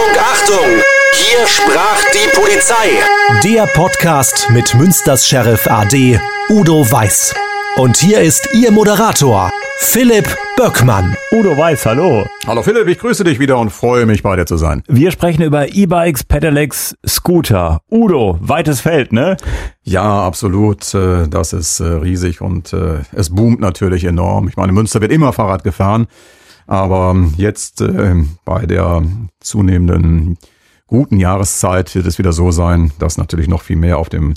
Achtung, Achtung! Hier sprach die Polizei. Der Podcast mit Münsters Sheriff AD Udo Weiß. Und hier ist Ihr Moderator, Philipp Böckmann. Udo Weiß, hallo. Hallo Philipp, ich grüße dich wieder und freue mich bei dir zu sein. Wir sprechen über E-Bikes, Pedelecs, Scooter. Udo, weites Feld, ne? Ja, absolut. Äh, das ist äh, riesig und äh, es boomt natürlich enorm. Ich meine, Münster wird immer Fahrrad gefahren, aber jetzt bei der zunehmenden guten Jahreszeit wird es wieder so sein, dass natürlich noch viel mehr auf dem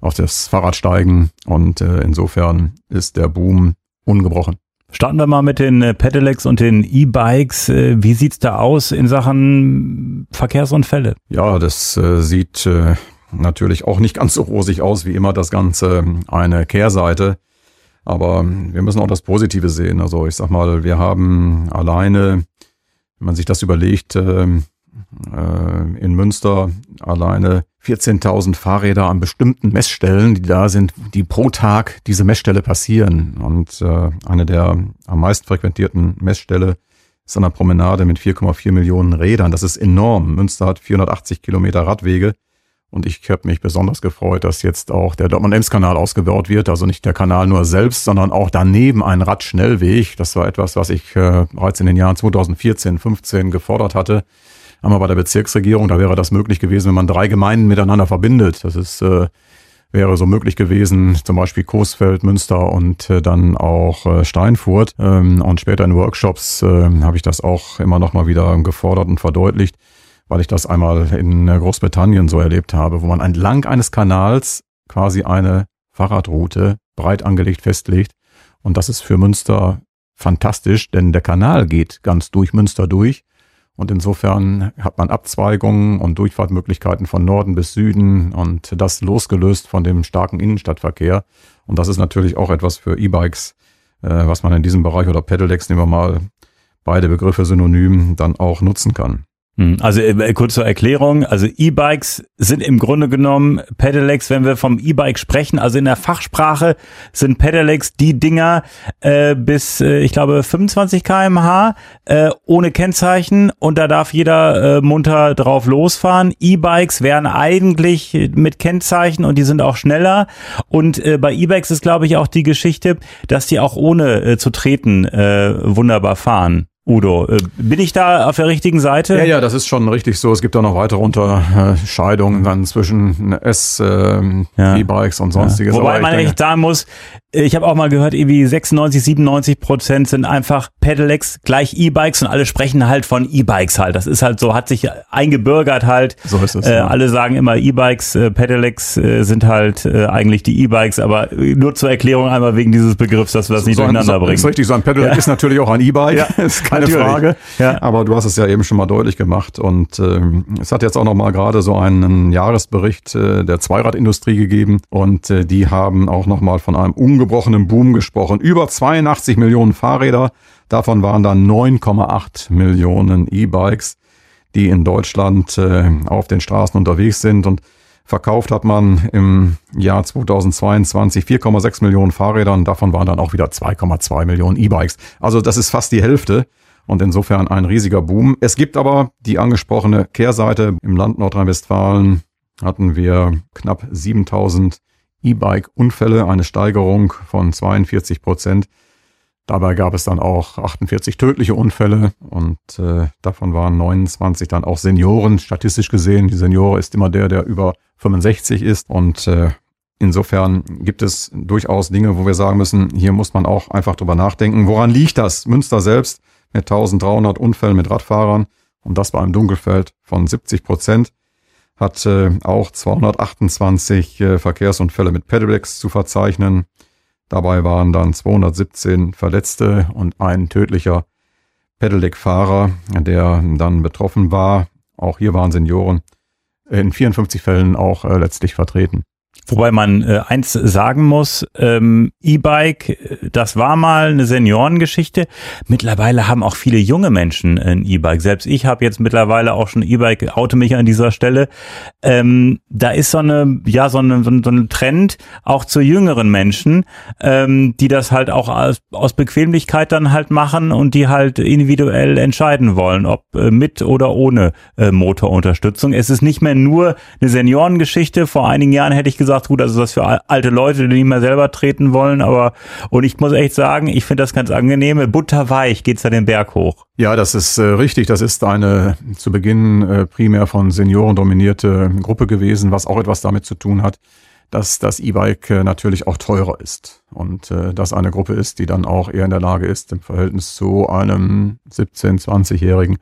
auf das Fahrrad steigen und insofern ist der Boom ungebrochen. Starten wir mal mit den äh, Pedelecs und den E-Bikes. Äh, wie sieht's da aus in Sachen Verkehrsunfälle? Ja, das äh, sieht äh, natürlich auch nicht ganz so rosig aus wie immer das Ganze eine Kehrseite. Aber wir müssen auch das Positive sehen. Also ich sag mal, wir haben alleine, wenn man sich das überlegt, äh, äh, in Münster alleine 14.000 Fahrräder an bestimmten Messstellen, die da sind, die pro Tag diese Messstelle passieren. Und äh, eine der am meisten frequentierten Messstelle ist an der Promenade mit 4,4 Millionen Rädern. Das ist enorm. Münster hat 480 Kilometer Radwege. Und ich habe mich besonders gefreut, dass jetzt auch der Dortmund-Ems-Kanal ausgebaut wird. Also nicht der Kanal nur selbst, sondern auch daneben ein Radschnellweg. Das war etwas, was ich äh, bereits in den Jahren 2014, 15 gefordert hatte wir bei der Bezirksregierung, da wäre das möglich gewesen, wenn man drei Gemeinden miteinander verbindet. Das ist, äh, wäre so möglich gewesen, zum Beispiel Coesfeld, Münster und äh, dann auch äh, Steinfurt. Ähm, und später in Workshops äh, habe ich das auch immer noch mal wieder gefordert und verdeutlicht, weil ich das einmal in Großbritannien so erlebt habe, wo man entlang eines Kanals quasi eine Fahrradroute breit angelegt festlegt. Und das ist für Münster fantastisch, denn der Kanal geht ganz durch Münster durch und insofern hat man Abzweigungen und Durchfahrtmöglichkeiten von Norden bis Süden und das losgelöst von dem starken Innenstadtverkehr. Und das ist natürlich auch etwas für E-Bikes, äh, was man in diesem Bereich oder Pedelecs, nehmen wir mal beide Begriffe synonym, dann auch nutzen kann. Hm, also äh, kurz zur Erklärung, also E-Bikes sind im Grunde genommen Pedelecs, wenn wir vom E-Bike sprechen, also in der Fachsprache sind Pedelecs die Dinger äh, bis, äh, ich glaube, 25 kmh äh, ohne Kennzeichen und da darf jeder äh, munter drauf losfahren. E-Bikes wären eigentlich mit Kennzeichen und die sind auch schneller und äh, bei E-Bikes ist, glaube ich, auch die Geschichte, dass die auch ohne äh, zu treten äh, wunderbar fahren. Udo, äh, bin ich da auf der richtigen Seite? Ja, ja, das ist schon richtig so. Es gibt da noch weitere Unterscheidungen dann zwischen S, ähm, ja. E-Bikes und sonstiges. Ja. Wobei man echt sagen muss, ich habe auch mal gehört, irgendwie 96, 97 Prozent sind einfach Pedelecs gleich E-Bikes und alle sprechen halt von E-Bikes halt. Das ist halt so, hat sich eingebürgert halt. So ist es. Äh, ja. Alle sagen immer E-Bikes, äh, Pedelecs äh, sind halt äh, eigentlich die E-Bikes, aber nur zur Erklärung einmal wegen dieses Begriffs, dass wir das nicht so durcheinander ein, bringen. Ist richtig, so ein Pedelec ja. ist natürlich auch ein E-Bike, ja, ist keine natürlich. Frage. Ja. Aber du hast es ja eben schon mal deutlich gemacht und ähm, es hat jetzt auch noch mal gerade so einen Jahresbericht äh, der Zweiradindustrie gegeben und äh, die haben auch noch mal von einem ungebrochenen Boom gesprochen. Über 82 Millionen Fahrräder Davon waren dann 9,8 Millionen E-Bikes, die in Deutschland äh, auf den Straßen unterwegs sind und verkauft hat man im Jahr 2022 4,6 Millionen Fahrräder und davon waren dann auch wieder 2,2 Millionen E-Bikes. Also das ist fast die Hälfte und insofern ein riesiger Boom. Es gibt aber die angesprochene Kehrseite. Im Land Nordrhein-Westfalen hatten wir knapp 7000 E-Bike-Unfälle, eine Steigerung von 42 Prozent. Dabei gab es dann auch 48 tödliche Unfälle und äh, davon waren 29 dann auch Senioren, statistisch gesehen. Die Seniore ist immer der, der über 65 ist und äh, insofern gibt es durchaus Dinge, wo wir sagen müssen, hier muss man auch einfach drüber nachdenken. Woran liegt das? Münster selbst mit 1300 Unfällen mit Radfahrern und das bei einem Dunkelfeld von 70 Prozent hat äh, auch 228 äh, Verkehrsunfälle mit Pedelecs zu verzeichnen. Dabei waren dann 217 Verletzte und ein tödlicher Pedelec-Fahrer, der dann betroffen war. Auch hier waren Senioren in 54 Fällen auch äh, letztlich vertreten. Wobei man äh, eins sagen muss, ähm, E-Bike, das war mal eine Seniorengeschichte. Mittlerweile haben auch viele junge Menschen ein E-Bike. Selbst ich habe jetzt mittlerweile auch schon E-Bike, oute mich an dieser Stelle. Ähm, da ist so eine, ja, so eine, so ein Trend auch zu jüngeren Menschen, ähm, die das halt auch aus, aus Bequemlichkeit dann halt machen und die halt individuell entscheiden wollen, ob äh, mit oder ohne äh, Motorunterstützung. Es ist nicht mehr nur eine Seniorengeschichte. Vor einigen Jahren hätte ich gesagt, gut, also das für alte Leute, die nicht mehr selber treten wollen, aber und ich muss echt sagen, ich finde das ganz angenehm. Butterweich geht's da den Berg hoch. Ja, das ist äh, richtig. Das ist eine zu Beginn äh, primär von Senioren dominierte Gruppe gewesen, was auch etwas damit zu tun hat, dass das E-Bike äh, natürlich auch teurer ist und äh, dass eine Gruppe ist, die dann auch eher in der Lage ist, im Verhältnis zu einem 17-, 20-Jährigen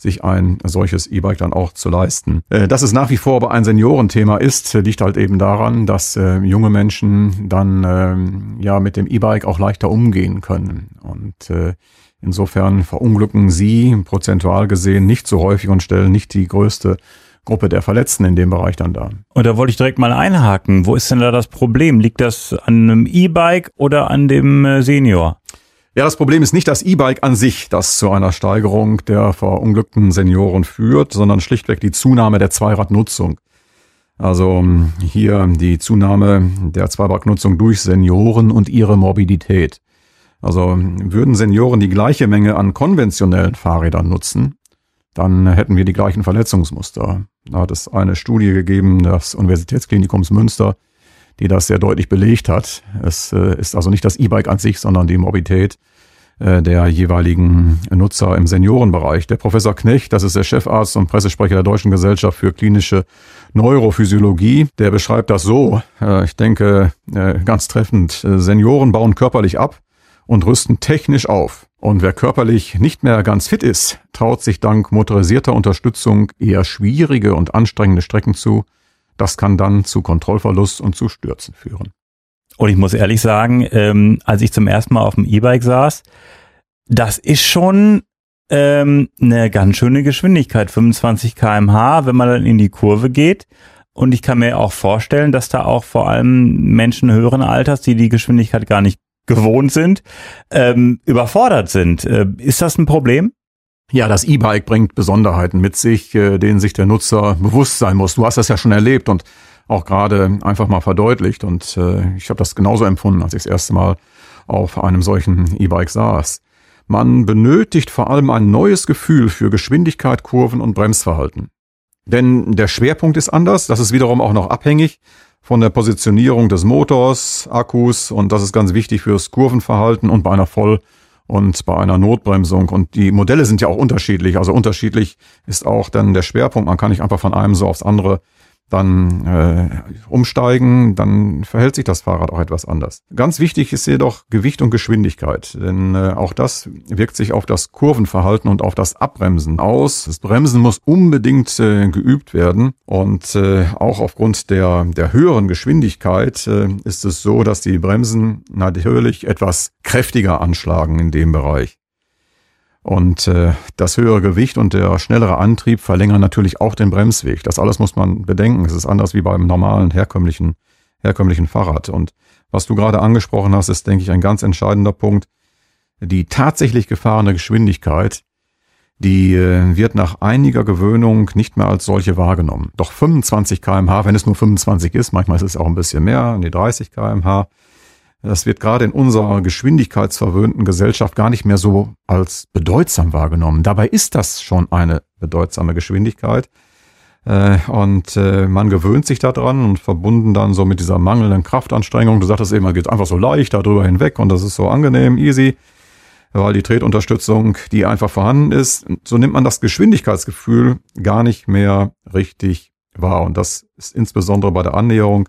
sich ein solches E-Bike dann auch zu leisten. Äh, dass es nach wie vor aber ein Seniorenthema ist, liegt halt eben daran, dass äh, junge Menschen dann äh, ja mit dem E-Bike auch leichter umgehen können. Und äh, insofern verunglücken sie prozentual gesehen nicht so häufig und stellen nicht die größte Gruppe der Verletzten in dem Bereich dann da. Und da wollte ich direkt mal einhaken. Wo ist denn da das Problem? Liegt das an einem E-Bike oder an dem äh, Senior? Ja, das Problem ist nicht das E-Bike an sich, das zu einer Steigerung der verunglückten Senioren führt, sondern schlichtweg die Zunahme der Zweiradnutzung. Also hier die Zunahme der Zweiradnutzung durch Senioren und ihre Morbidität. Also würden Senioren die gleiche Menge an konventionellen Fahrrädern nutzen, dann hätten wir die gleichen Verletzungsmuster. Da hat es eine Studie gegeben des Universitätsklinikums Münster, die das sehr deutlich belegt hat. Es äh, ist also nicht das E-Bike an sich, sondern die Morbidität äh, der jeweiligen Nutzer im Seniorenbereich. Der Professor Knecht, das ist der Chefarzt und Pressesprecher der Deutschen Gesellschaft für klinische Neurophysiologie, der beschreibt das so, äh, ich denke ganz treffend, Senioren bauen körperlich ab und rüsten technisch auf. Und wer körperlich nicht mehr ganz fit ist, traut sich dank motorisierter Unterstützung eher schwierige und anstrengende Strecken zu, das kann dann zu Kontrollverlust und zu Stürzen führen. Und ich muss ehrlich sagen, ähm, als ich zum ersten Mal auf dem E-Bike saß, das ist schon ähm, eine ganz schöne Geschwindigkeit, 25 kmh, wenn man dann in die Kurve geht. Und ich kann mir auch vorstellen, dass da auch vor allem Menschen höheren Alters, die die Geschwindigkeit gar nicht gewohnt sind, ähm, überfordert sind. Äh, ist das ein Problem? Ja, das E-Bike bringt Besonderheiten mit sich, äh, denen sich der Nutzer bewusst sein muss. Du hast das ja schon erlebt und auch gerade einfach mal verdeutlicht. Und äh, ich habe das genauso empfunden, als ich das erste Mal auf einem solchen E-Bike saß. Man benötigt vor allem ein neues Gefühl für Geschwindigkeit, Kurven und Bremsverhalten. Denn der Schwerpunkt ist anders, das ist wiederum auch noch abhängig von der Positionierung des Motors, Akkus und das ist ganz wichtig fürs Kurvenverhalten und bei einer Voll- und bei einer Notbremsung. Und die Modelle sind ja auch unterschiedlich. Also unterschiedlich ist auch dann der Schwerpunkt. Man kann nicht einfach von einem so aufs andere dann äh, umsteigen, dann verhält sich das Fahrrad auch etwas anders. Ganz wichtig ist jedoch Gewicht und Geschwindigkeit, denn äh, auch das wirkt sich auf das Kurvenverhalten und auf das Abbremsen aus. Das Bremsen muss unbedingt äh, geübt werden und äh, auch aufgrund der, der höheren Geschwindigkeit äh, ist es so, dass die Bremsen natürlich etwas kräftiger anschlagen in dem Bereich. Und äh, das höhere Gewicht und der schnellere Antrieb verlängern natürlich auch den Bremsweg. Das alles muss man bedenken. Es ist anders wie beim normalen, herkömmlichen, herkömmlichen Fahrrad. Und was du gerade angesprochen hast, ist, denke ich, ein ganz entscheidender Punkt. Die tatsächlich gefahrene Geschwindigkeit, die äh, wird nach einiger Gewöhnung nicht mehr als solche wahrgenommen. Doch 25 kmh, wenn es nur 25 ist, manchmal ist es auch ein bisschen mehr, die 30 kmh, das wird gerade in unserer geschwindigkeitsverwöhnten Gesellschaft gar nicht mehr so als bedeutsam wahrgenommen. Dabei ist das schon eine bedeutsame Geschwindigkeit. Äh, und äh, man gewöhnt sich daran und verbunden dann so mit dieser mangelnden Kraftanstrengung. Du sagtest eben, man geht einfach so leicht darüber hinweg und das ist so angenehm, easy, weil die Tretunterstützung, die einfach vorhanden ist, so nimmt man das Geschwindigkeitsgefühl gar nicht mehr richtig wahr. Und das ist insbesondere bei der Annäherung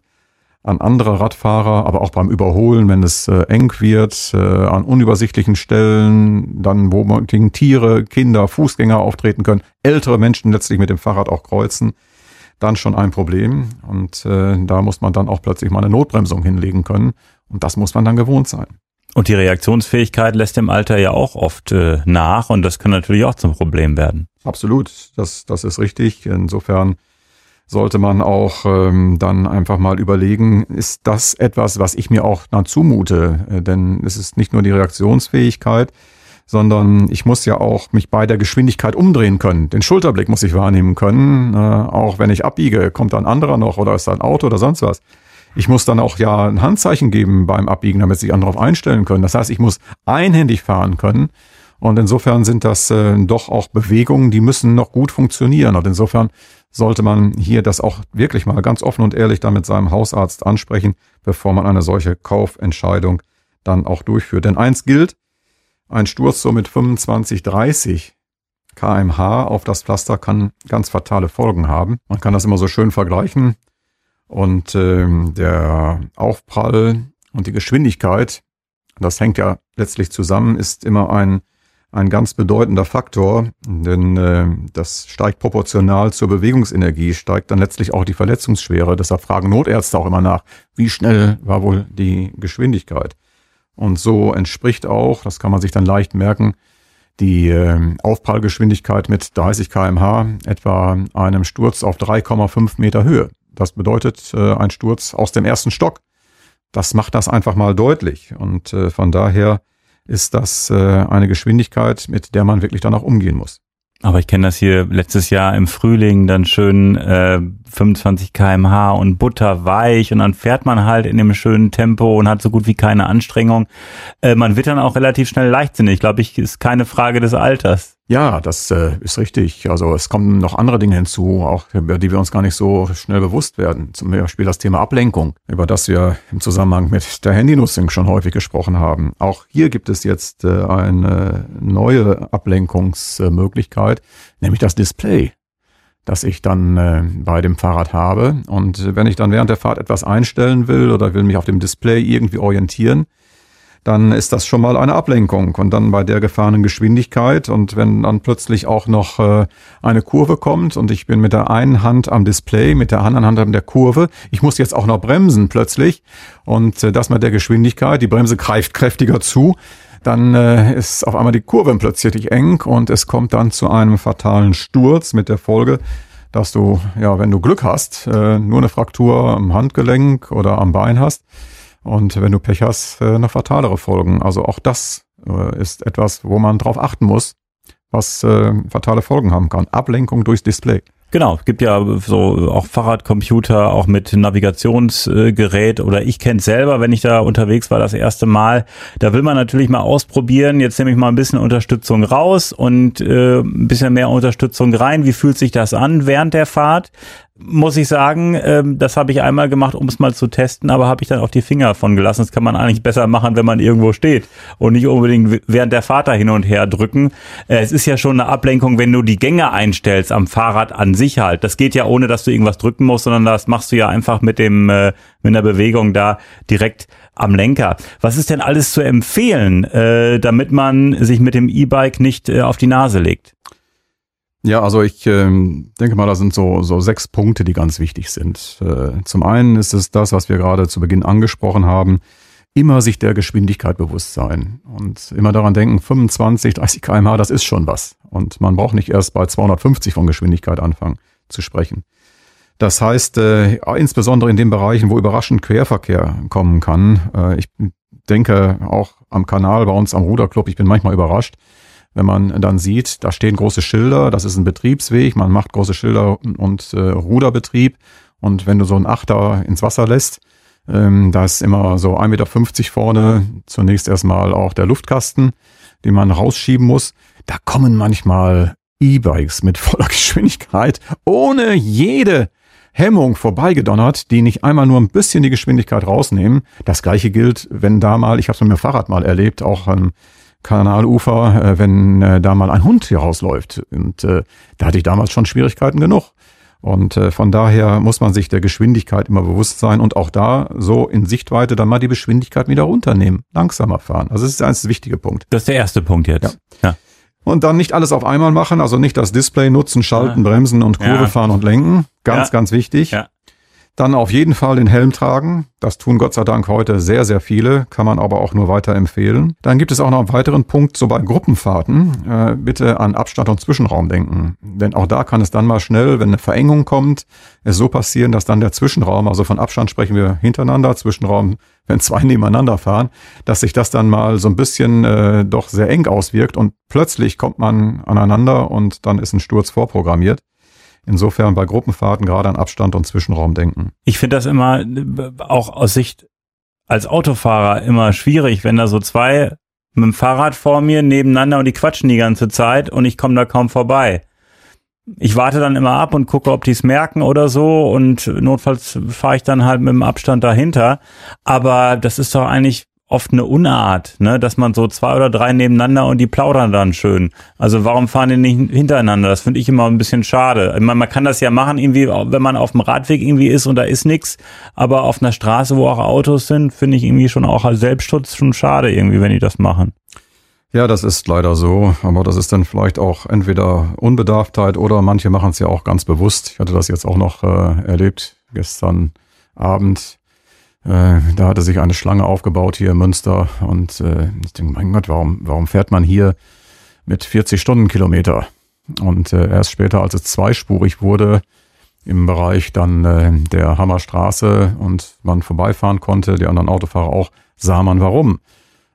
an andere Radfahrer, aber auch beim Überholen, wenn es äh, eng wird, äh, an unübersichtlichen Stellen, dann wo man gegen Tiere, Kinder, Fußgänger auftreten können, ältere Menschen letztlich mit dem Fahrrad auch kreuzen, dann schon ein Problem. Und äh, da muss man dann auch plötzlich mal eine Notbremsung hinlegen können. Und das muss man dann gewohnt sein. Und die Reaktionsfähigkeit lässt im Alter ja auch oft äh, nach und das kann natürlich auch zum Problem werden. Absolut, das, das ist richtig. Insofern sollte man auch ähm, dann einfach mal überlegen, ist das etwas, was ich mir auch dann zumute? Äh, denn es ist nicht nur die Reaktionsfähigkeit, sondern ich muss ja auch mich bei der Geschwindigkeit umdrehen können. Den Schulterblick muss ich wahrnehmen können. Äh, auch wenn ich abbiege, kommt da ein anderer noch oder ist da ein Auto oder sonst was. Ich muss dann auch ja ein Handzeichen geben beim Abbiegen, damit sich andere darauf einstellen können. Das heißt, ich muss einhändig fahren können. Und insofern sind das äh, doch auch Bewegungen, die müssen noch gut funktionieren. Und insofern sollte man hier das auch wirklich mal ganz offen und ehrlich dann mit seinem Hausarzt ansprechen, bevor man eine solche Kaufentscheidung dann auch durchführt. Denn eins gilt, ein Sturz so mit 25, 30 kmh auf das Pflaster kann ganz fatale Folgen haben. Man kann das immer so schön vergleichen. Und äh, der Aufprall und die Geschwindigkeit, das hängt ja letztlich zusammen, ist immer ein ein ganz bedeutender Faktor, denn äh, das steigt proportional zur Bewegungsenergie, steigt dann letztlich auch die Verletzungsschwere. Deshalb fragen Notärzte auch immer nach, wie schnell war wohl die Geschwindigkeit. Und so entspricht auch, das kann man sich dann leicht merken, die äh, Aufprallgeschwindigkeit mit 30 kmh etwa einem Sturz auf 3,5 Meter Höhe. Das bedeutet äh, ein Sturz aus dem ersten Stock. Das macht das einfach mal deutlich. Und äh, von daher ist das äh, eine Geschwindigkeit, mit der man wirklich dann auch umgehen muss. Aber ich kenne das hier letztes Jahr im Frühling dann schön äh, 25 kmh und butterweich und dann fährt man halt in dem schönen Tempo und hat so gut wie keine Anstrengung. Äh, man wird dann auch relativ schnell leichtsinnig. Glaube ich, ist keine Frage des Alters. Ja, das äh, ist richtig. Also es kommen noch andere Dinge hinzu, auch über die wir uns gar nicht so schnell bewusst werden. Zum Beispiel das Thema Ablenkung, über das wir im Zusammenhang mit der Handynutzung schon häufig gesprochen haben. Auch hier gibt es jetzt äh, eine neue Ablenkungsmöglichkeit, nämlich das Display das ich dann äh, bei dem Fahrrad habe. Und wenn ich dann während der Fahrt etwas einstellen will oder will mich auf dem Display irgendwie orientieren, dann ist das schon mal eine Ablenkung. Und dann bei der gefahrenen Geschwindigkeit und wenn dann plötzlich auch noch äh, eine Kurve kommt und ich bin mit der einen Hand am Display, mit der anderen Hand an der Kurve, ich muss jetzt auch noch bremsen plötzlich und äh, das mit der Geschwindigkeit, die Bremse greift kräftiger zu, dann äh, ist auf einmal die Kurve plötzlich eng und es kommt dann zu einem fatalen Sturz mit der Folge, dass du, ja, wenn du Glück hast, äh, nur eine Fraktur am Handgelenk oder am Bein hast und wenn du Pech hast, äh, noch fatalere Folgen. Also auch das äh, ist etwas, wo man drauf achten muss, was äh, fatale Folgen haben kann. Ablenkung durchs Display. Genau, gibt ja so auch Fahrradcomputer, auch mit Navigationsgerät oder ich kenne selber, wenn ich da unterwegs war das erste Mal. Da will man natürlich mal ausprobieren. Jetzt nehme ich mal ein bisschen Unterstützung raus und äh, ein bisschen mehr Unterstützung rein. Wie fühlt sich das an während der Fahrt? Muss ich sagen, ähm, das habe ich einmal gemacht, um es mal zu testen, aber habe ich dann auch die Finger von gelassen. Das kann man eigentlich besser machen, wenn man irgendwo steht und nicht unbedingt während der Fahrt da hin und her drücken. Äh, es ist ja schon eine Ablenkung, wenn du die Gänge einstellst am Fahrrad an sich halt. Das geht ja ohne, dass du irgendwas drücken musst, sondern das machst du ja einfach mit dem äh, mit der Bewegung da direkt am Lenker. Was ist denn alles zu empfehlen, äh, damit man sich mit dem E-Bike nicht äh, auf die Nase legt? Ja, also ich ähm, denke mal, da sind so, so sechs Punkte, die ganz wichtig sind. Äh, zum einen ist es das, was wir gerade zu Beginn angesprochen haben, immer sich der Geschwindigkeit bewusst sein und immer daran denken, 25, 30 kmh, das ist schon was. Und man braucht nicht erst bei 250 von Geschwindigkeit anfangen zu sprechen. Das heißt, äh, insbesondere in den Bereichen, wo überraschend Querverkehr kommen kann, äh, ich denke auch am Kanal bei uns am Ruderclub, ich bin manchmal überrascht, wenn man dann sieht, da stehen große Schilder, das ist ein Betriebsweg, man macht große Schilder und äh, Ruderbetrieb. Und wenn du so einen Achter ins Wasser lässt, ähm, da ist immer so 1,50 Meter vorne zunächst erstmal auch der Luftkasten, den man rausschieben muss. Da kommen manchmal E-Bikes mit voller Geschwindigkeit, ohne jede Hemmung vorbeigedonnert, die nicht einmal nur ein bisschen die Geschwindigkeit rausnehmen. Das gleiche gilt, wenn da mal, ich habe es mit dem Fahrrad mal erlebt, auch ähm, Kanalufer, äh, wenn äh, da mal ein Hund hier rausläuft. Und äh, da hatte ich damals schon Schwierigkeiten genug. Und von daher muss man sich der Geschwindigkeit immer bewusst sein und auch da so in Sichtweite dann mal die Geschwindigkeit wieder runternehmen, langsamer fahren. Also das ist ein wichtiger Punkt. Das ist der erste Punkt jetzt. Ja. ja. Und dann nicht alles auf einmal machen, also nicht das Display nutzen, schalten, ja. bremsen und Kurve ja. fahren und lenken. Ganz, ganz wichtig. Ja. Dann auf jeden Fall den Helm tragen. Das tun Gott sei Dank heute sehr, sehr viele, kann man aber auch nur weiter empfehlen. Dann gibt es auch noch einen weiteren Punkt, so bei Gruppenfahrten. Äh, bitte an Abstand und Zwischenraum denken. Denn auch da kann es dann mal schnell, wenn eine Verengung kommt, es so passieren, dass dann der Zwischenraum, also von Abstand sprechen wir hintereinander, Zwischenraum, wenn zwei nebeneinander fahren, dass sich das dann mal so ein bisschen äh, doch sehr eng auswirkt und plötzlich kommt man aneinander und dann ist ein Sturz vorprogrammiert. Insofern bei Gruppenfahrten gerade an Abstand und Zwischenraum denken. Ich finde das immer auch aus Sicht als Autofahrer immer schwierig, wenn da so zwei mit dem Fahrrad vor mir nebeneinander und die quatschen die ganze Zeit und ich komme da kaum vorbei. Ich warte dann immer ab und gucke, ob die es merken oder so und notfalls fahre ich dann halt mit dem Abstand dahinter. Aber das ist doch eigentlich oft eine Unart, ne, dass man so zwei oder drei nebeneinander und die plaudern dann schön. Also warum fahren die nicht hintereinander? Das finde ich immer ein bisschen schade. Ich meine, man kann das ja machen irgendwie, wenn man auf dem Radweg irgendwie ist und da ist nichts, aber auf einer Straße, wo auch Autos sind, finde ich irgendwie schon auch als Selbstschutz schon schade irgendwie, wenn die das machen. Ja, das ist leider so, aber das ist dann vielleicht auch entweder Unbedarftheit oder manche machen es ja auch ganz bewusst. Ich hatte das jetzt auch noch äh, erlebt gestern Abend da hatte sich eine Schlange aufgebaut hier in Münster und äh, ich denke, mein Gott, warum, warum fährt man hier mit 40 Stundenkilometer? Und äh, erst später, als es zweispurig wurde, im Bereich dann äh, der Hammerstraße und man vorbeifahren konnte, die anderen Autofahrer auch, sah man warum.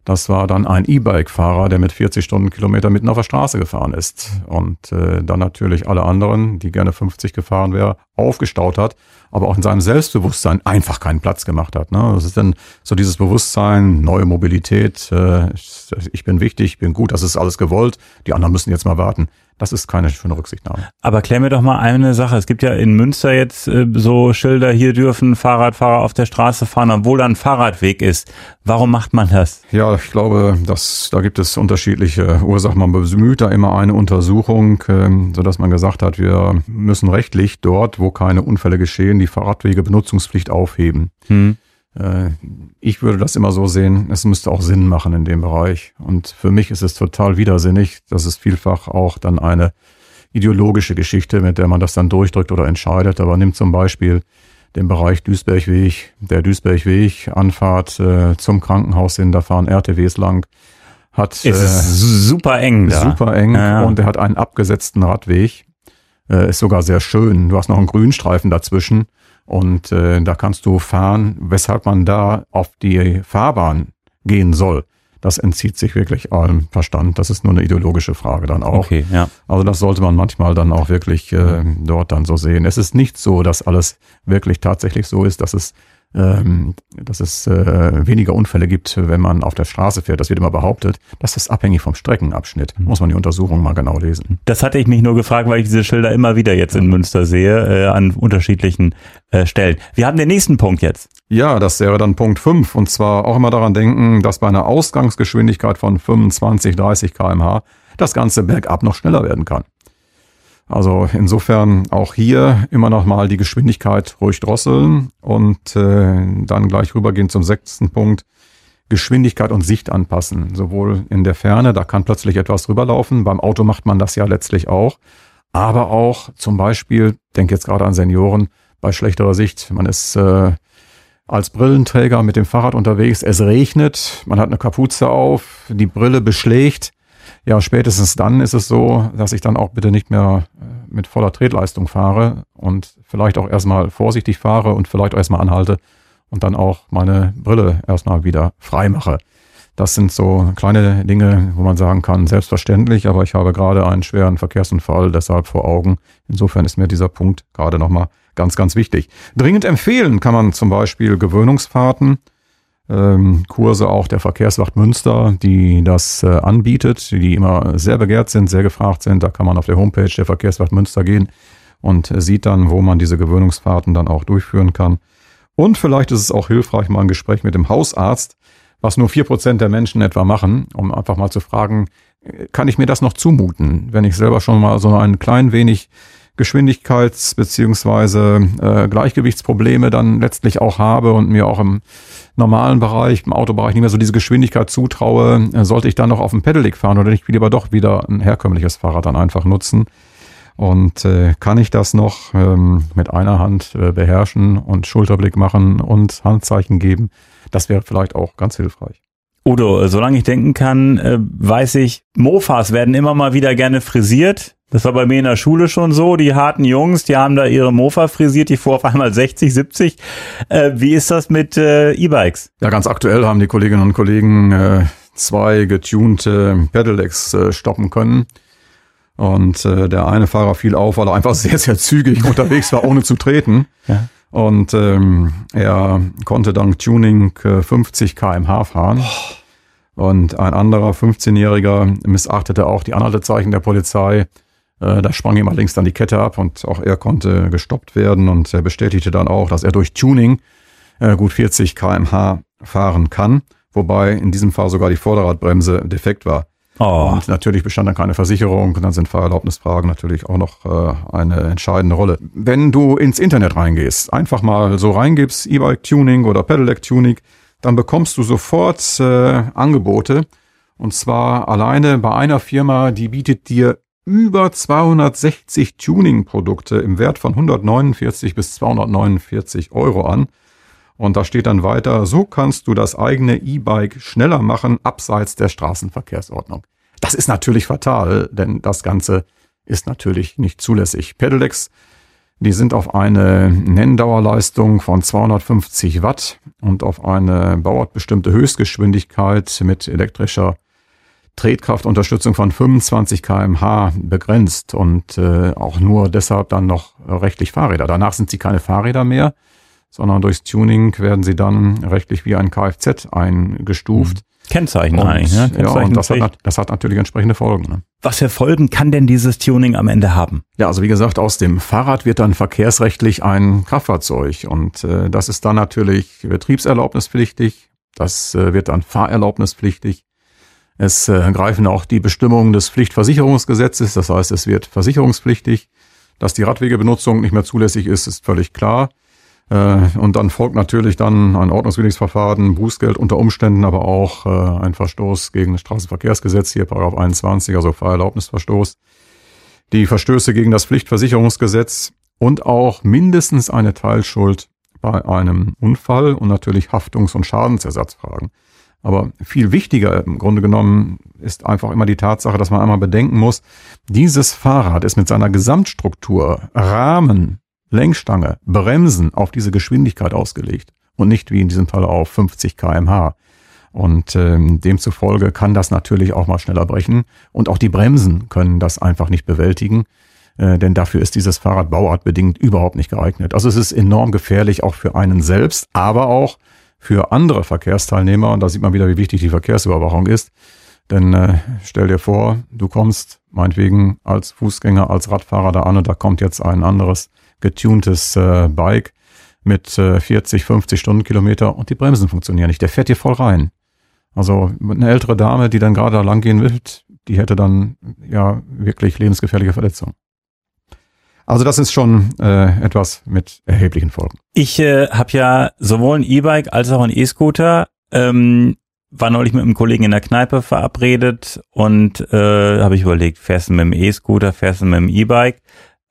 Das war dann ein E-Bike-Fahrer, der mit 40 Stundenkilometer mitten auf der Straße gefahren ist und äh, dann natürlich alle anderen, die gerne 50 gefahren wäre, aufgestaut hat, aber auch in seinem Selbstbewusstsein einfach keinen Platz gemacht hat. Ne? Das ist dann so dieses Bewusstsein, neue Mobilität, äh, ich bin wichtig, ich bin gut, das ist alles gewollt, die anderen müssen jetzt mal warten. Das ist keine schöne Rücksichtnahme. Aber klär mir doch mal eine Sache. Es gibt ja in Münster jetzt äh, so Schilder, hier dürfen Fahrradfahrer auf der Straße fahren, obwohl da ein Fahrradweg ist. Warum macht man das? Ja, ich glaube, dass, da gibt es unterschiedliche Ursachen. Man bemüht da immer eine Untersuchung, äh, sodass man gesagt hat, wir müssen rechtlich dort, wo keine Unfälle geschehen, die Fahrradwegebenutzungspflicht aufheben. Hm. Äh, ich würde das immer so sehen, es müsste auch Sinn machen in dem Bereich. Und für mich ist es total widersinnig. Das ist vielfach auch dann eine ideologische Geschichte, mit der man das dann durchdrückt oder entscheidet. Aber nimmt zum Beispiel den Bereich Duisbergweg, der Duisbergweg, Anfahrt äh, zum Krankenhaus hin, da fahren RTWs lang. Hat, es ist äh, super eng da. Super eng ja. und er hat einen abgesetzten Radweg. Äh, ist sogar sehr schön. Du hast noch einen Grünstreifen dazwischen. Und äh, da kannst du fahren, weshalb man da auf die Fahrbahn gehen soll. Das entzieht sich wirklich allem Verstand. Das ist nur eine ideologische Frage dann auch. Okay, ja. Also das sollte man manchmal dann auch wirklich äh, dort dann so sehen. Es ist nicht so, dass alles wirklich tatsächlich so ist, dass es ähm, dass es äh, weniger Unfälle gibt, wenn man auf der Straße fährt. Das wird immer behauptet. Das ist abhängig vom Streckenabschnitt. Mhm. Muss man die Untersuchung mal genau lesen. Das hatte ich mich nur gefragt, weil ich diese Schilder immer wieder jetzt in Münster sehe, äh, an unterschiedlichen äh, Stellen. Wir haben den nächsten Punkt jetzt. Ja, das wäre dann Punkt 5. Und zwar auch immer daran denken, dass bei einer Ausgangsgeschwindigkeit von 25, 30 kmh das Ganze bergab noch schneller werden kann. Also insofern auch hier immer noch mal die Geschwindigkeit ruhig drosseln und äh, dann gleich rübergehen zum sechsten Punkt. Geschwindigkeit und Sicht anpassen, sowohl in der Ferne, da kann plötzlich etwas rüberlaufen, beim Auto macht man das ja letztlich auch, aber auch zum Beispiel, denke jetzt gerade an Senioren, bei schlechterer Sicht, man ist äh, als Brillenträger mit dem Fahrrad unterwegs, es regnet, man hat eine Kapuze auf, die Brille beschlägt, ja, spätestens dann ist es so, dass ich dann auch bitte nicht mehr äh, mit voller Tretleistung fahre und vielleicht auch erstmal vorsichtig fahre und vielleicht auch erstmal anhalte und dann auch meine Brille erstmal wieder frei mache. Das sind so kleine Dinge, wo man sagen kann, selbstverständlich, aber ich habe gerade einen schweren Verkehrsunfall deshalb vor Augen. Insofern ist mir dieser Punkt gerade nochmal ganz, ganz wichtig. Dringend empfehlen kann man zum Beispiel Gewöhnungsfahrten ähm, Kurse auch der Verkehrswacht Münster, die das äh, anbietet, die immer sehr begehrt sind, sehr gefragt sind. Da kann man auf der Homepage der Verkehrswacht Münster gehen und sieht dann, wo man diese Gewöhnungsfahrten dann auch durchführen kann. Und vielleicht ist es auch hilfreich, mal ein Gespräch mit dem Hausarzt, was nur vier Prozent der Menschen etwa machen, um einfach mal zu fragen, äh, kann ich mir das noch zumuten, wenn ich selber schon mal so ein klein wenig Geschwindigkeits- beziehungsweise äh, Gleichgewichtsprobleme dann letztlich auch habe und mir auch im normalen Bereich, im Autobereich nicht mehr so diese Geschwindigkeit zutraue, äh, sollte ich dann noch auf dem Pedelec fahren oder nicht lieber doch wieder ein herkömmliches Fahrrad dann einfach nutzen. Und äh, kann ich das noch ähm, mit einer Hand äh, beherrschen und Schulterblick machen und Handzeichen geben? Das wäre vielleicht auch ganz hilfreich. Udo, solange ich denken kann, äh, weiß ich, Mofas werden immer mal wieder gerne frisiert. Das war bei mir in der Schule schon so. Die harten Jungs, die haben da ihre Mofa frisiert, die fuhr auf einmal 60, 70. Äh, wie ist das mit äh, E-Bikes? Ja, ganz aktuell haben die Kolleginnen und Kollegen äh, zwei getunte Pedelecs äh, stoppen können. Und äh, der eine Fahrer fiel auf, weil er einfach sehr, sehr zügig unterwegs war, ohne zu treten. Ja. Und ähm, er konnte dank Tuning äh, 50 kmh fahren. Oh. Und ein anderer 15-Jähriger missachtete auch die Anhaltezeichen der Polizei. Äh, da sprang ihm allerdings dann die Kette ab und auch er konnte gestoppt werden. Und er bestätigte dann auch, dass er durch Tuning äh, gut 40 kmh fahren kann. Wobei in diesem Fall sogar die Vorderradbremse defekt war. Oh. Und natürlich bestand dann keine Versicherung und dann sind Fahrerlaubnisfragen natürlich auch noch äh, eine entscheidende Rolle. Wenn du ins Internet reingehst, einfach mal so reingibst, E-Bike Tuning oder Pedelec Tuning, dann bekommst du sofort äh, Angebote. Und zwar alleine bei einer Firma, die bietet dir über 260 Tuning-Produkte im Wert von 149 bis 249 Euro an. Und da steht dann weiter, so kannst du das eigene E-Bike schneller machen, abseits der Straßenverkehrsordnung. Das ist natürlich fatal, denn das Ganze ist natürlich nicht zulässig. Pedelecs, die sind auf eine Nenndauerleistung von 250 Watt und auf eine bauartbestimmte Höchstgeschwindigkeit mit elektrischer Tretkraftunterstützung von 25 kmh begrenzt und äh, auch nur deshalb dann noch rechtlich Fahrräder. Danach sind sie keine Fahrräder mehr, sondern durchs Tuning werden sie dann rechtlich wie ein Kfz eingestuft. Mhm. Kennzeichen und, eigentlich, ne? Kennzeichen ja, und das hat, das hat natürlich entsprechende Folgen. Ne? Was für Folgen kann denn dieses Tuning am Ende haben? Ja, also wie gesagt, aus dem Fahrrad wird dann verkehrsrechtlich ein Kraftfahrzeug und äh, das ist dann natürlich betriebserlaubnispflichtig, das äh, wird dann fahrerlaubnispflichtig. Es äh, greifen auch die Bestimmungen des Pflichtversicherungsgesetzes, das heißt, es wird versicherungspflichtig. Dass die Radwegebenutzung nicht mehr zulässig ist, ist völlig klar. Äh, und dann folgt natürlich dann ein ordnungswidriges Verfahren, Bußgeld unter Umständen, aber auch äh, ein Verstoß gegen das Straßenverkehrsgesetz, hier Paragraph 21, also Fahrerlaubnisverstoß. Die Verstöße gegen das Pflichtversicherungsgesetz und auch mindestens eine Teilschuld bei einem Unfall und natürlich Haftungs- und Schadensersatzfragen. Aber viel wichtiger im Grunde genommen ist einfach immer die Tatsache, dass man einmal bedenken muss, dieses Fahrrad ist mit seiner Gesamtstruktur, Rahmen, Lenkstange, Bremsen auf diese Geschwindigkeit ausgelegt und nicht wie in diesem Fall auf 50 kmh. Und ähm, demzufolge kann das natürlich auch mal schneller brechen. Und auch die Bremsen können das einfach nicht bewältigen, äh, denn dafür ist dieses Fahrrad bauartbedingt überhaupt nicht geeignet. Also es ist enorm gefährlich auch für einen selbst, aber auch für andere Verkehrsteilnehmer. Und da sieht man wieder, wie wichtig die Verkehrsüberwachung ist. Denn äh, stell dir vor, du kommst meinetwegen als Fußgänger, als Radfahrer da an und da kommt jetzt ein anderes getuntes äh, Bike mit äh, 40, 50 Stundenkilometer und die Bremsen funktionieren nicht. Der fährt hier voll rein. Also eine ältere Dame, die dann gerade da lang gehen will, die hätte dann ja wirklich lebensgefährliche Verletzungen. Also das ist schon äh, etwas mit erheblichen Folgen. Ich äh, habe ja sowohl ein E-Bike als auch ein E-Scooter. Ähm, war neulich mit einem Kollegen in der Kneipe verabredet und äh, habe ich überlegt, fährst du mit dem E-Scooter, fährst du mit dem E-Bike?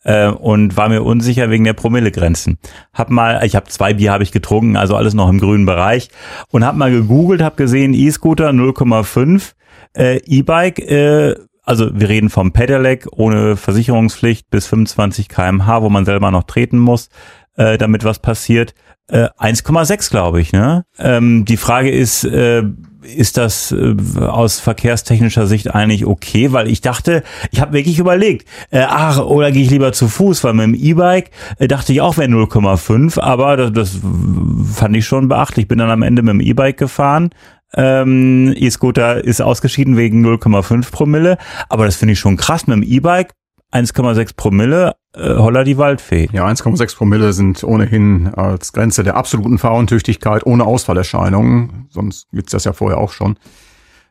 äh, und war mir unsicher wegen der Promillegrenzen. Hab mal, ich habe zwei Bier habe ich getrunken, also alles noch im grünen Bereich und hab mal gegoogelt, hab gesehen E-Scooter 0,5, äh, E-Bike äh, also wir reden vom Pedelec ohne Versicherungspflicht bis 25 kmh, wo man selber noch treten muss, äh, damit was passiert. Äh, 1,6 glaube ich. Ne? Ähm, die Frage ist, äh, ist das äh, aus verkehrstechnischer Sicht eigentlich okay? Weil ich dachte, ich habe wirklich überlegt, äh, ach, oder gehe ich lieber zu Fuß, weil mit dem E-Bike äh, dachte ich auch wäre 0,5, aber das, das fand ich schon beachtlich. Bin dann am Ende mit dem E-Bike gefahren. Ähm, E-Scooter ist ausgeschieden wegen 0,5 Promille, aber das finde ich schon krass. Mit dem E-Bike 1,6 Promille, äh, holla die Waldfee. Ja, 1,6 Promille sind ohnehin als Grenze der absoluten Fahruntüchtigkeit ohne Ausfallerscheinungen, sonst gibt's das ja vorher auch schon,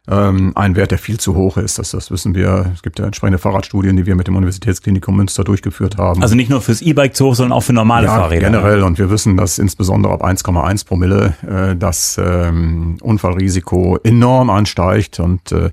ähm, ein Wert, der viel zu hoch ist. Das, das wissen wir. Es gibt ja entsprechende Fahrradstudien, die wir mit dem Universitätsklinikum Münster durchgeführt haben. Also nicht nur fürs E-Bike zu hoch, sondern auch für normale ja, Fahrräder. generell. Und wir wissen, dass insbesondere ab 1,1 Promille äh, das ähm, Unfallrisiko enorm ansteigt und äh,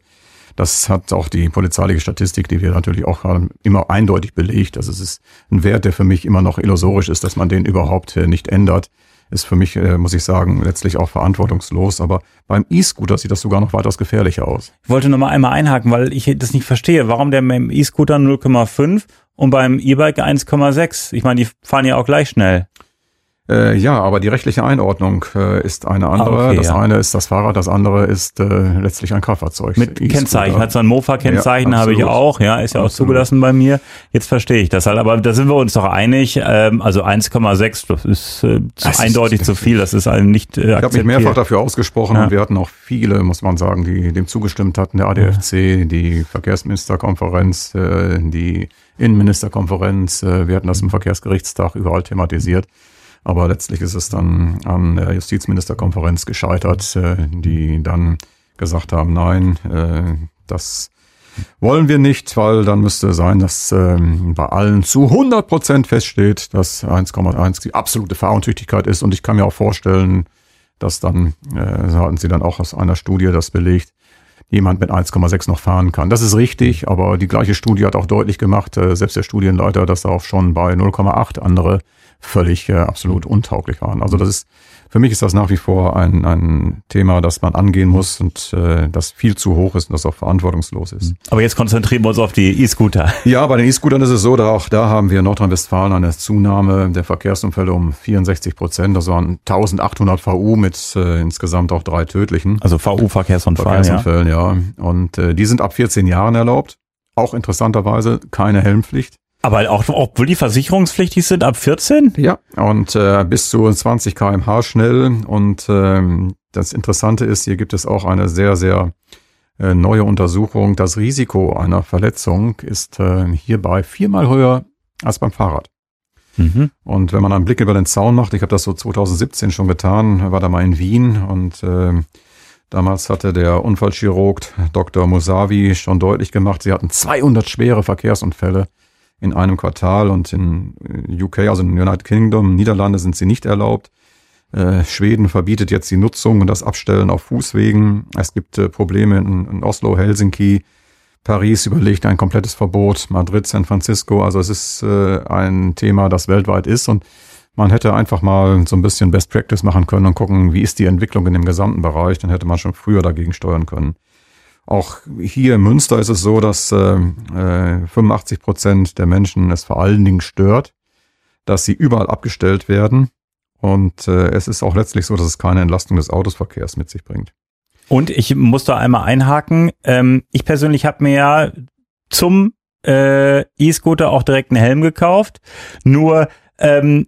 Das hat auch die polizeiliche Statistik, die wir natürlich auch gerade immer eindeutig belegt. Also es ist ein Wert, der für mich immer noch illusorisch ist, dass man den überhaupt äh, nicht ändert. Ist für mich, äh, muss ich sagen, letztlich auch verantwortungslos. Aber beim E-Scooter sieht das sogar noch weitaus gefährlicher aus. Ich wollte noch mal einmal einhaken, weil ich das nicht verstehe. Warum der beim E-Scooter 0,5 und beim E-Bike 1,6? Ich meine, die fahren ja auch gleich schnell. Äh, ja, aber die rechtliche Einordnung äh, ist eine andere. Ah, okay, das ja. eine ist das Fahrrad, das andere ist äh, letztlich ein Kraftfahrzeug. Mit E-Scooter. Kennzeichen, hat so ein Mofa-Kennzeichen, Ja, habe ich auch, ja, ist ja auch Absolut. zugelassen bei mir. Jetzt verstehe ich das halt, aber da sind wir uns doch einig, ähm, also 1,6, das ist äh, Das ist- eindeutig zu viel, das ist einem nicht äh, Ich habe mich akzeptiert. mehrfach dafür ausgesprochen Ja. und wir hatten auch viele, muss man sagen, die dem zugestimmt hatten. Der ADFC, die Verkehrsministerkonferenz, äh, die Innenministerkonferenz. Äh, wir hatten das im Verkehrsgerichtstag überall thematisiert. Aber letztlich ist es dann an der Justizministerkonferenz gescheitert, äh, die dann gesagt haben, nein, äh, das wollen wir nicht, weil dann müsste sein, dass ähm, bei allen zu 100 Prozent feststeht, dass 1,1 die absolute Fahruntüchtigkeit ist. Und ich kann mir auch vorstellen, dass dann, äh, hatten sie dann auch aus einer Studie das belegt, jemand mit 1,6 noch fahren kann. Das ist richtig, aber die gleiche Studie hat auch deutlich gemacht, äh, selbst der Studienleiter, dass auch schon bei 0,8 andere völlig äh, absolut untauglich waren. Also das ist, für mich ist das nach wie vor ein, ein Thema, das man angehen muss und äh, das viel zu hoch ist und das auch verantwortungslos ist. Aber jetzt konzentrieren wir uns auf die E-Scooter. Ja, bei den E-Scootern ist es so, da auch da haben wir in Nordrhein-Westfalen eine Zunahme der Verkehrsunfälle um 64 Prozent. Das waren 1800 VU mit äh, insgesamt auch drei tödlichen Also VU-Verkehrsunfall, ja. Verkehrsunfällen, ja. Und äh, die sind ab 14 Jahren erlaubt. Auch interessanterweise keine Helmpflicht. Aber auch, obwohl die versicherungspflichtig sind, ab 14? Ja. Und äh, bis zu 20 kmh schnell. Und ähm, das Interessante ist, hier gibt es auch eine sehr, sehr äh, neue Untersuchung. Das Risiko einer Verletzung ist äh, hierbei viermal höher als beim Fahrrad. Mhm. Und wenn man einen Blick über den Zaun macht, ich habe das so 2017 schon getan, war da mal in Wien und äh, damals hatte der Unfallchirurg Dr. Musavi schon deutlich gemacht, sie hatten 200 schwere Verkehrsunfälle in einem Quartal und in UK, also in United Kingdom, Niederlande sind sie nicht erlaubt. Äh, Schweden verbietet jetzt die Nutzung und das Abstellen auf Fußwegen. Es gibt äh, Probleme in, Oslo, Helsinki, Paris überlegt ein komplettes Verbot, Madrid, San Francisco. Also es ist äh, ein Thema, das weltweit ist und man hätte einfach mal so ein bisschen Best Practice machen können und gucken, wie ist die Entwicklung in dem gesamten Bereich. Dann hätte man schon früher dagegen steuern können. Auch hier in Münster ist es so, dass äh, äh, 85 Prozent der Menschen es vor allen Dingen stört, dass sie überall abgestellt werden. Und äh, es ist auch letztlich so, dass es keine Entlastung des Autosverkehrs mit sich bringt. Und ich muss da einmal einhaken. Ähm, ich persönlich habe mir ja zum äh, E-Scooter auch direkt einen Helm gekauft. Nur ähm,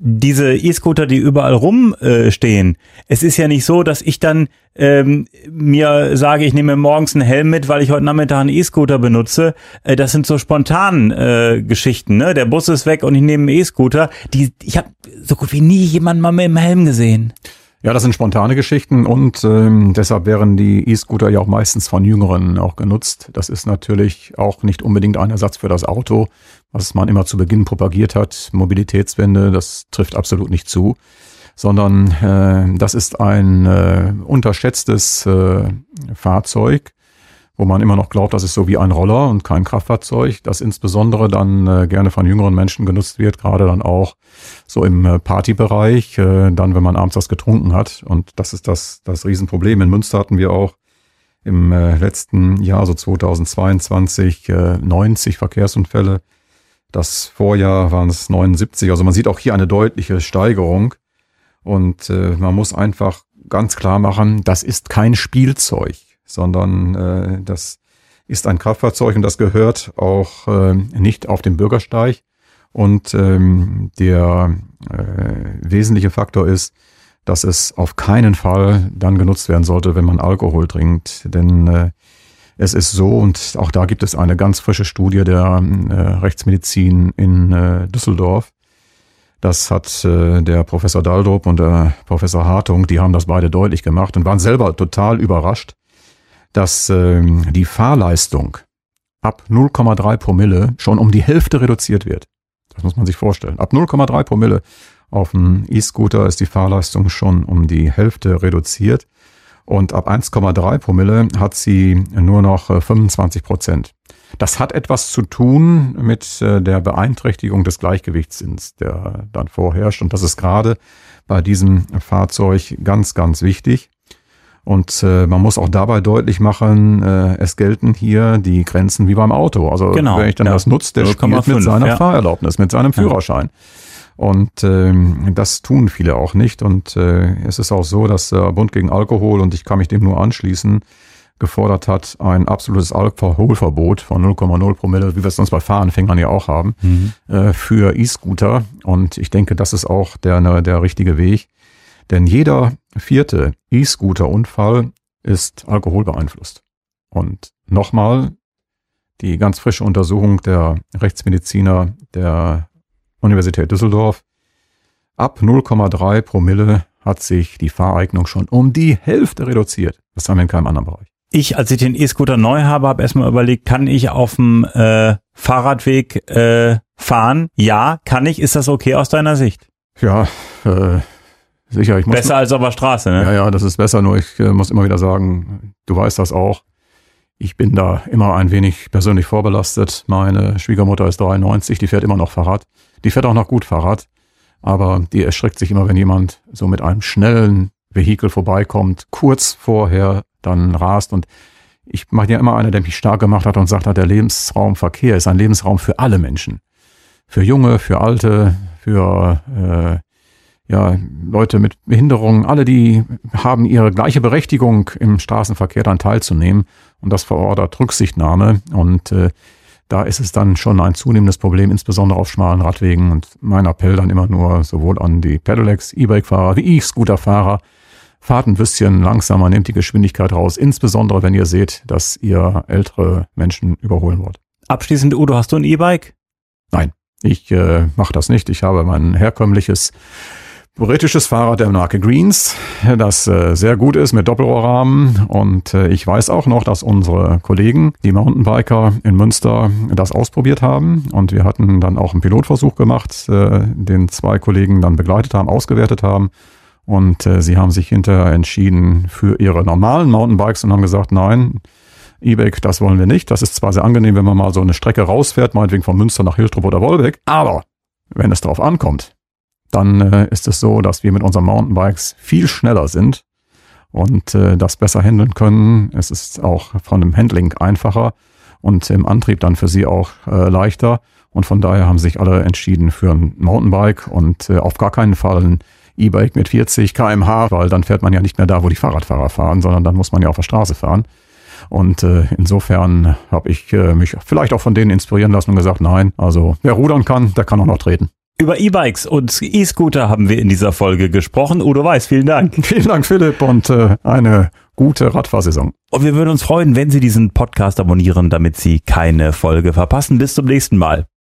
diese E-Scooter, die überall rumstehen, äh, es ist ja nicht so, dass ich dann ähm, mir sage, ich nehme morgens einen Helm mit, weil ich heute Nachmittag einen E-Scooter benutze. Äh, das sind so spontan äh, Geschichten. Ne? Der Bus ist weg und ich nehme einen E-Scooter. Die, ich habe so gut wie nie jemanden mal mit dem Helm gesehen. Ja, das sind spontane Geschichten und ähm, deshalb wären die E-Scooter ja auch meistens von Jüngeren auch genutzt. Das ist natürlich auch nicht unbedingt ein Ersatz für das Auto, was man immer zu Beginn propagiert hat. Mobilitätswende, das trifft absolut nicht zu, sondern äh, das ist ein äh, unterschätztes äh, Fahrzeug, wo man immer noch glaubt, das ist so wie ein Roller und kein Kraftfahrzeug, das insbesondere dann äh, gerne von jüngeren Menschen genutzt wird, gerade dann auch so im äh, Partybereich, äh, dann wenn man abends was getrunken hat. Und das ist das, das Riesenproblem. In Münster hatten wir auch im äh, letzten Jahr, so 2022, äh, 90 Verkehrsunfälle. Das Vorjahr waren es 79. Also man sieht auch hier eine deutliche Steigerung. Und äh, man muss einfach ganz klar machen, das ist kein Spielzeug, sondern äh, das ist ein Kraftfahrzeug und das gehört auch äh, nicht auf den Bürgersteig. Und ähm, der äh, wesentliche Faktor ist, dass es auf keinen Fall dann genutzt werden sollte, wenn man Alkohol trinkt. Denn äh, es ist so, und auch da gibt es eine ganz frische Studie der äh, Rechtsmedizin in äh, Düsseldorf. Das hat äh, der Professor Daldrup und der Professor Hartung, die haben das beide deutlich gemacht und waren selber total überrascht, dass ähm, die Fahrleistung ab 0,3 Promille schon um die Hälfte reduziert wird. Das muss man sich vorstellen. Ab 0,3 Promille auf dem E-Scooter ist die Fahrleistung schon um die Hälfte reduziert. Und ab 1,3 Promille hat sie nur noch 25 Prozent. Das hat etwas zu tun mit der Beeinträchtigung des Gleichgewichtssinns, der dann vorherrscht. Und das ist gerade bei diesem Fahrzeug ganz, ganz wichtig. Und äh, man muss auch dabei deutlich machen, äh, es gelten hier die Grenzen wie beim Auto. Also genau, wenn ich dann ja. das nutzt, der 0,5, spielt mit seiner ja. Fahrerlaubnis, mit seinem Führerschein. Und ähm, das tun viele auch nicht. Und äh, es ist auch so, dass der Bund gegen Alkohol, und ich kann mich dem nur anschließen, gefordert hat, ein absolutes Alkoholverbot von 0,0 Promille, wie wir es sonst bei Fahranfängern ja auch haben, Mhm. äh, für E-Scooter. Und ich denke, das ist auch der, ne, der richtige Weg. Denn jeder vierte E-Scooter-Unfall ist alkoholbeeinflusst. Und nochmal, die ganz frische Untersuchung der Rechtsmediziner der Universität Düsseldorf. Ab 0,3 Promille hat sich die Fahreignung schon um die Hälfte reduziert. Das haben wir in keinem anderen Bereich. Ich, als ich den E-Scooter neu habe, habe erstmal überlegt, kann ich auf dem äh, Fahrradweg äh, fahren? Ja, kann ich. Ist das okay aus deiner Sicht? Ja, äh, sicher. Ich muss Besser als auf der Straße, ne? Ja, ja, das ist besser, nur ich äh, muss immer wieder sagen, du weißt das auch. Ich bin da immer ein wenig persönlich vorbelastet. Meine Schwiegermutter ist 93, die fährt immer noch Fahrrad. Die fährt auch noch gut Fahrrad. Aber die erschreckt sich immer, wenn jemand so mit einem schnellen Vehikel vorbeikommt, kurz vorher dann rast. Und ich mache ja immer einer, der mich stark gemacht hat und sagt hat, der Lebensraum Verkehr ist ein Lebensraum für alle Menschen. Für Junge, für Alte, für äh, ja, Leute mit Behinderungen, alle, die haben ihre gleiche Berechtigung, im Straßenverkehr dann teilzunehmen. Und das verordert Rücksichtnahme. Und äh, da ist es dann schon ein zunehmendes Problem, insbesondere auf schmalen Radwegen. Und mein Appell dann immer nur sowohl an die Pedelecs, E-Bike-Fahrer wie ich, Scooter-Fahrer, fahrt ein bisschen langsamer, nehmt die Geschwindigkeit raus, insbesondere wenn ihr seht, dass ihr ältere Menschen überholen wollt. Abschließend, Udo, hast du ein E-Bike? Nein, ich äh, mache das nicht. Ich habe mein herkömmliches britisches Fahrrad der Marke Greens, das äh, sehr gut ist mit Doppelrohrrahmen. Und äh, ich weiß auch noch, dass unsere Kollegen, die Mountainbiker in Münster, das ausprobiert haben. Und wir hatten dann auch einen Pilotversuch gemacht, äh, den zwei Kollegen dann begleitet haben, ausgewertet haben. Und sie haben sich hinterher entschieden für ihre normalen Mountainbikes und haben gesagt, nein, E-Bike, das wollen wir nicht. Das ist zwar sehr angenehm, wenn man mal so eine Strecke rausfährt, meinetwegen von Münster nach Hiltrup oder Wolbeck, aber wenn es darauf ankommt, dann äh, ist es so, dass wir mit unseren Mountainbikes viel schneller sind und äh, das besser handeln können. Es ist auch von dem Handling einfacher und im Antrieb dann für sie auch äh, leichter. Und von daher haben sich alle entschieden für ein Mountainbike und äh, auf gar keinen Fall ein E-Bike mit 40 kmh, weil dann fährt man ja nicht mehr da, wo die Fahrradfahrer fahren, sondern dann muss man ja auf der Straße fahren. Und äh, insofern habe ich äh, mich vielleicht auch von denen inspirieren lassen und gesagt, nein, also wer rudern kann, der kann auch noch treten. Über E-Bikes und E-Scooter haben wir in dieser Folge gesprochen. Udo Weiß, vielen Dank. Vielen Dank, Philipp, und äh, eine gute Radfahrsaison. Und wir würden uns freuen, wenn Sie diesen Podcast abonnieren, damit Sie keine Folge verpassen. Bis zum nächsten Mal.